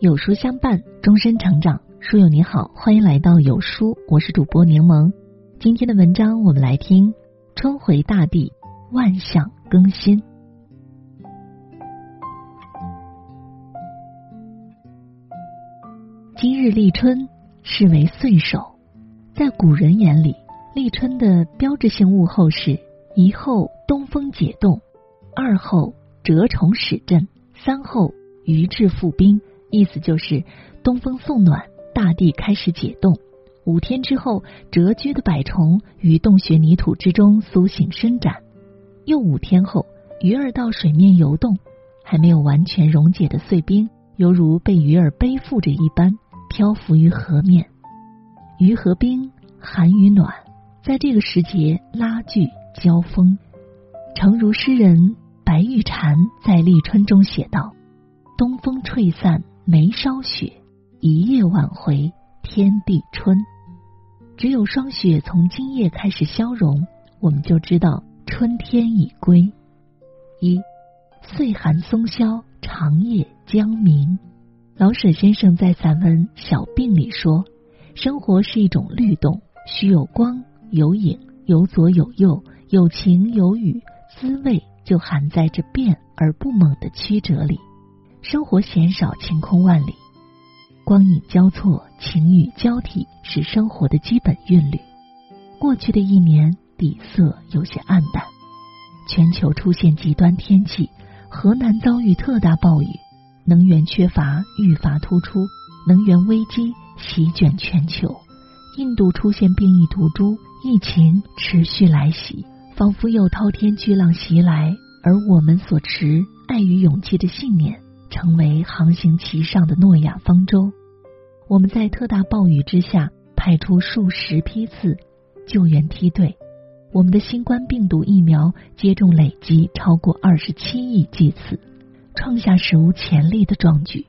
有书相伴，终身成长。书友你好，欢迎来到有书，我是主播柠檬。今天的文章我们来听：春回大地，万象更新。今日立春，是为岁首。在古人眼里，立春的标志性物候是：一后东风解冻，二后蛰虫始振，三后鱼至复冰。意思就是东风送暖，大地开始解冻。五天之后，蛰居的百虫于洞穴泥土之中苏醒伸展。又五天后，鱼儿到水面游动，还没有完全溶解的碎冰，犹如被鱼儿背负着一般，漂浮于河面。鱼和冰，寒与暖，在这个时节拉锯交锋。诚如诗人白玉蝉在立春中写道：“东风吹散。”梅梢雪，一夜挽回天地春。只有霜雪从今夜开始消融，我们就知道春天已归。一岁寒松萧，长夜将明。老舍先生在散文《小病》里说：“生活是一种律动，须有光有影，有左有右，有晴有雨，滋味就含在这变而不猛的曲折里。”生活鲜少晴空万里，光影交错，晴雨交替，是生活的基本韵律。过去的一年底色有些暗淡，全球出现极端天气，河南遭遇特大暴雨，能源缺乏愈发突出，能源危机席卷全球。印度出现变异毒株，疫情持续来袭，仿佛有滔天巨浪袭来，而我们所持爱与勇气的信念。成为航行其上的诺亚方舟，我们在特大暴雨之下派出数十批次救援梯队，我们的新冠病毒疫苗接种累计超过二十七亿剂次，创下史无前例的壮举。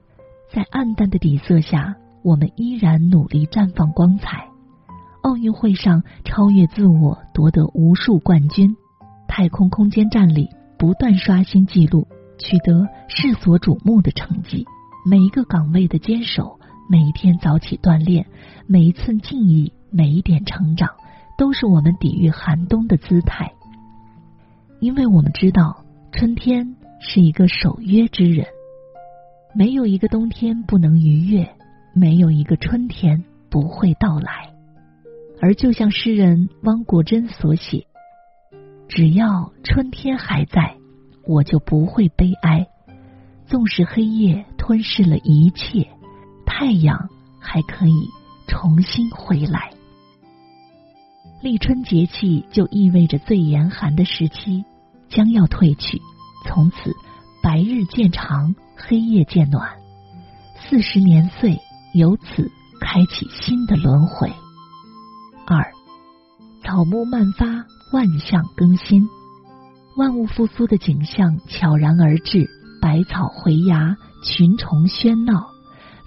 在暗淡的底色下，我们依然努力绽放光彩。奥运会上超越自我，夺得无数冠军；太空空间站里不断刷新纪录。取得世所瞩目的成绩，每一个岗位的坚守，每一天早起锻炼，每一寸敬意，每一点成长，都是我们抵御寒冬的姿态。因为我们知道，春天是一个守约之人，没有一个冬天不能逾越，没有一个春天不会到来。而就像诗人汪国真所写：“只要春天还在。”我就不会悲哀，纵使黑夜吞噬了一切，太阳还可以重新回来。立春节气就意味着最严寒的时期将要退去，从此白日渐长，黑夜渐暖，四十年岁由此开启新的轮回。二，草木漫发，万象更新。万物复苏的景象悄然而至，百草回芽，群虫喧闹，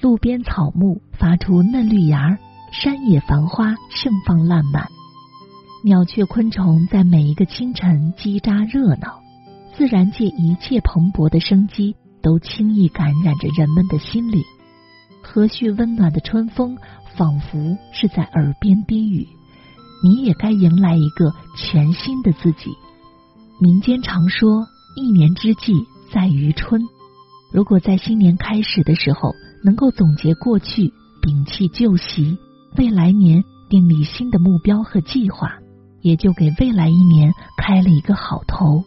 路边草木发出嫩绿芽，山野繁花盛放烂漫，鸟雀昆虫在每一个清晨叽喳热闹，自然界一切蓬勃的生机都轻易感染着人们的心灵。和煦温暖的春风仿佛是在耳边低语：“你也该迎来一个全新的自己。”民间常说，一年之计在于春。如果在新年开始的时候能够总结过去，摒弃旧习，为来年订立新的目标和计划，也就给未来一年开了一个好头。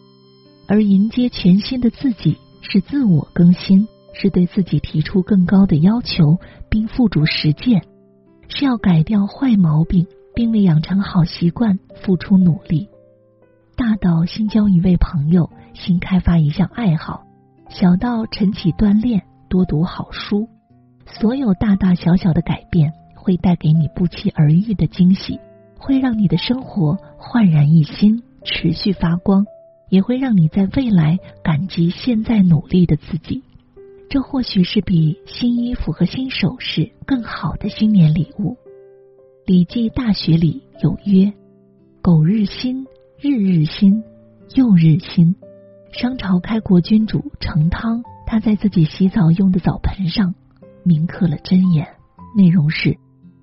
而迎接全新的自己，是自我更新，是对自己提出更高的要求，并付诸实践，是要改掉坏毛病，并为养成好习惯付出努力。大到新交一位朋友，新开发一项爱好；小到晨起锻炼，多读好书。所有大大小小的改变，会带给你不期而遇的惊喜，会让你的生活焕然一新，持续发光，也会让你在未来感激现在努力的自己。这或许是比新衣服和新首饰更好的新年礼物。《礼记·大学》里有曰：“苟日新。”日日新，又日新。商朝开国君主成汤，他在自己洗澡用的澡盆上铭刻了箴言，内容是：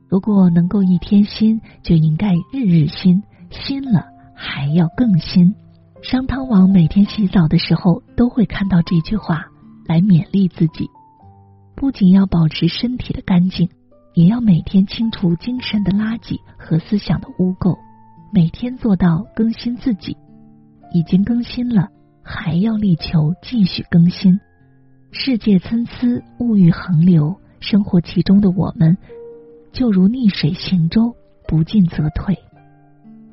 如果能够一天新，就应该日日新，新了还要更新。商汤王每天洗澡的时候都会看到这句话，来勉励自己，不仅要保持身体的干净，也要每天清除精神的垃圾和思想的污垢，每天做到更新自己。已经更新了，还要力求继续更新。世界参差，物欲横流，生活其中的我们，就如逆水行舟，不进则退。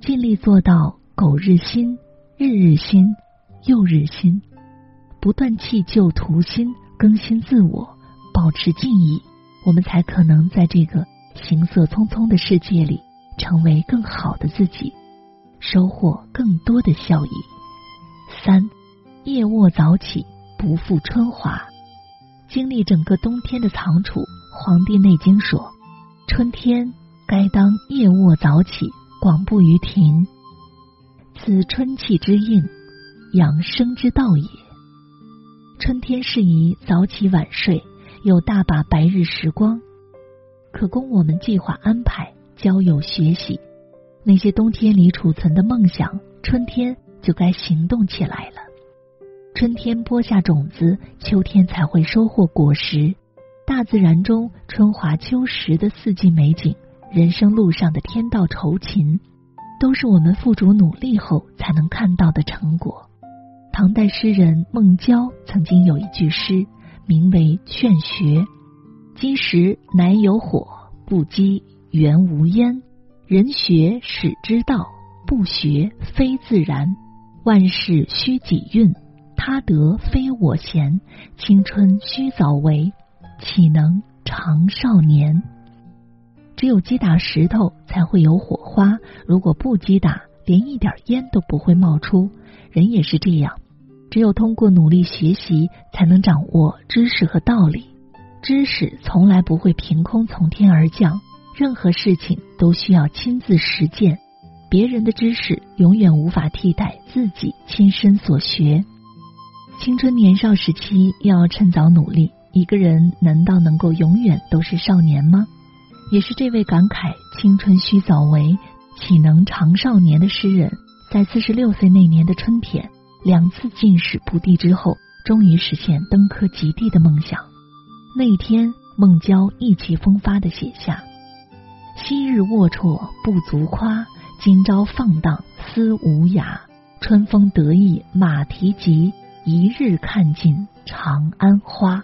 尽力做到苟日新，日日新，又日新，不断弃旧图新，更新自我，保持敬意，我们才可能在这个行色匆匆的世界里，成为更好的自己。收获更多的效益。三，夜卧早起，不负春华。经历整个冬天的藏储，《黄帝内经》说，春天该当夜卧早起，广步于庭，此春气之应，养生之道也。春天适宜早起晚睡，有大把白日时光，可供我们计划安排、交友、学习。那些冬天里储存的梦想，春天就该行动起来了。春天播下种子，秋天才会收获果实。大自然中春华秋实的四季美景，人生路上的天道酬勤，都是我们付诸努力后才能看到的成果。唐代诗人孟郊曾经有一句诗，名为《劝学》：“积时乃有火，不积原无烟。”人学始知道，不学非自然。万事须己运，他得非我贤。青春须早为，岂能长少年？只有击打石头才会有火花，如果不击打，连一点烟都不会冒出。人也是这样，只有通过努力学习，才能掌握知识和道理。知识从来不会凭空从天而降。任何事情都需要亲自实践，别人的知识永远无法替代自己亲身所学。青春年少时期要趁早努力，一个人难道能够永远都是少年吗？也是这位感慨“青春须早为，岂能长少年”的诗人，在四十六岁那年的春天，两次进士不第之后，终于实现登科及第的梦想。那一天，孟郊意气风发的写下。昔日龌龊不足夸，今朝放荡思无涯。春风得意马蹄疾，一日看尽长安花。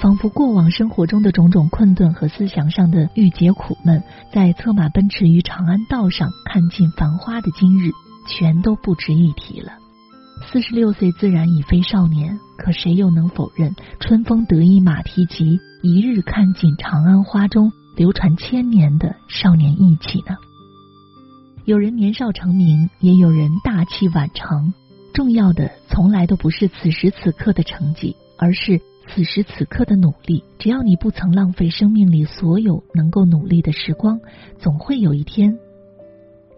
仿佛过往生活中的种种困顿和思想上的郁结苦闷，在策马奔驰于长安道上看尽繁花的今日，全都不值一提了。四十六岁自然已非少年，可谁又能否认“春风得意马蹄疾，一日看尽长安花”中？流传千年的少年义气呢？有人年少成名，也有人大器晚成。重要的从来都不是此时此刻的成绩，而是此时此刻的努力。只要你不曾浪费生命里所有能够努力的时光，总会有一天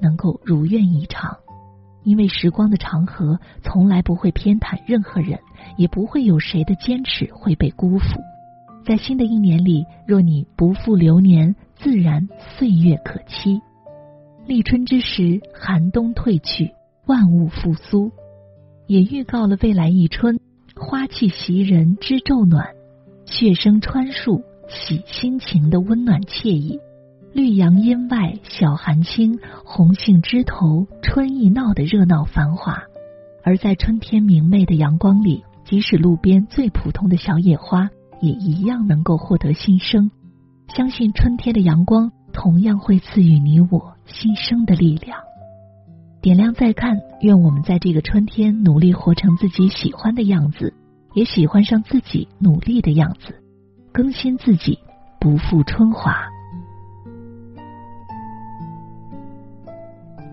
能够如愿以偿。因为时光的长河从来不会偏袒任何人，也不会有谁的坚持会被辜负。在新的一年里，若你不负流年，自然岁月可期。立春之时，寒冬退去，万物复苏，也预告了未来一春，花气袭人知昼暖，雀声穿树喜心情的温暖惬意。绿杨阴外晓寒清，红杏枝头春意闹的热闹繁华。而在春天明媚的阳光里，即使路边最普通的小野花。也一样能够获得新生，相信春天的阳光同样会赐予你我新生的力量。点亮再看，愿我们在这个春天努力活成自己喜欢的样子，也喜欢上自己努力的样子，更新自己，不负春华。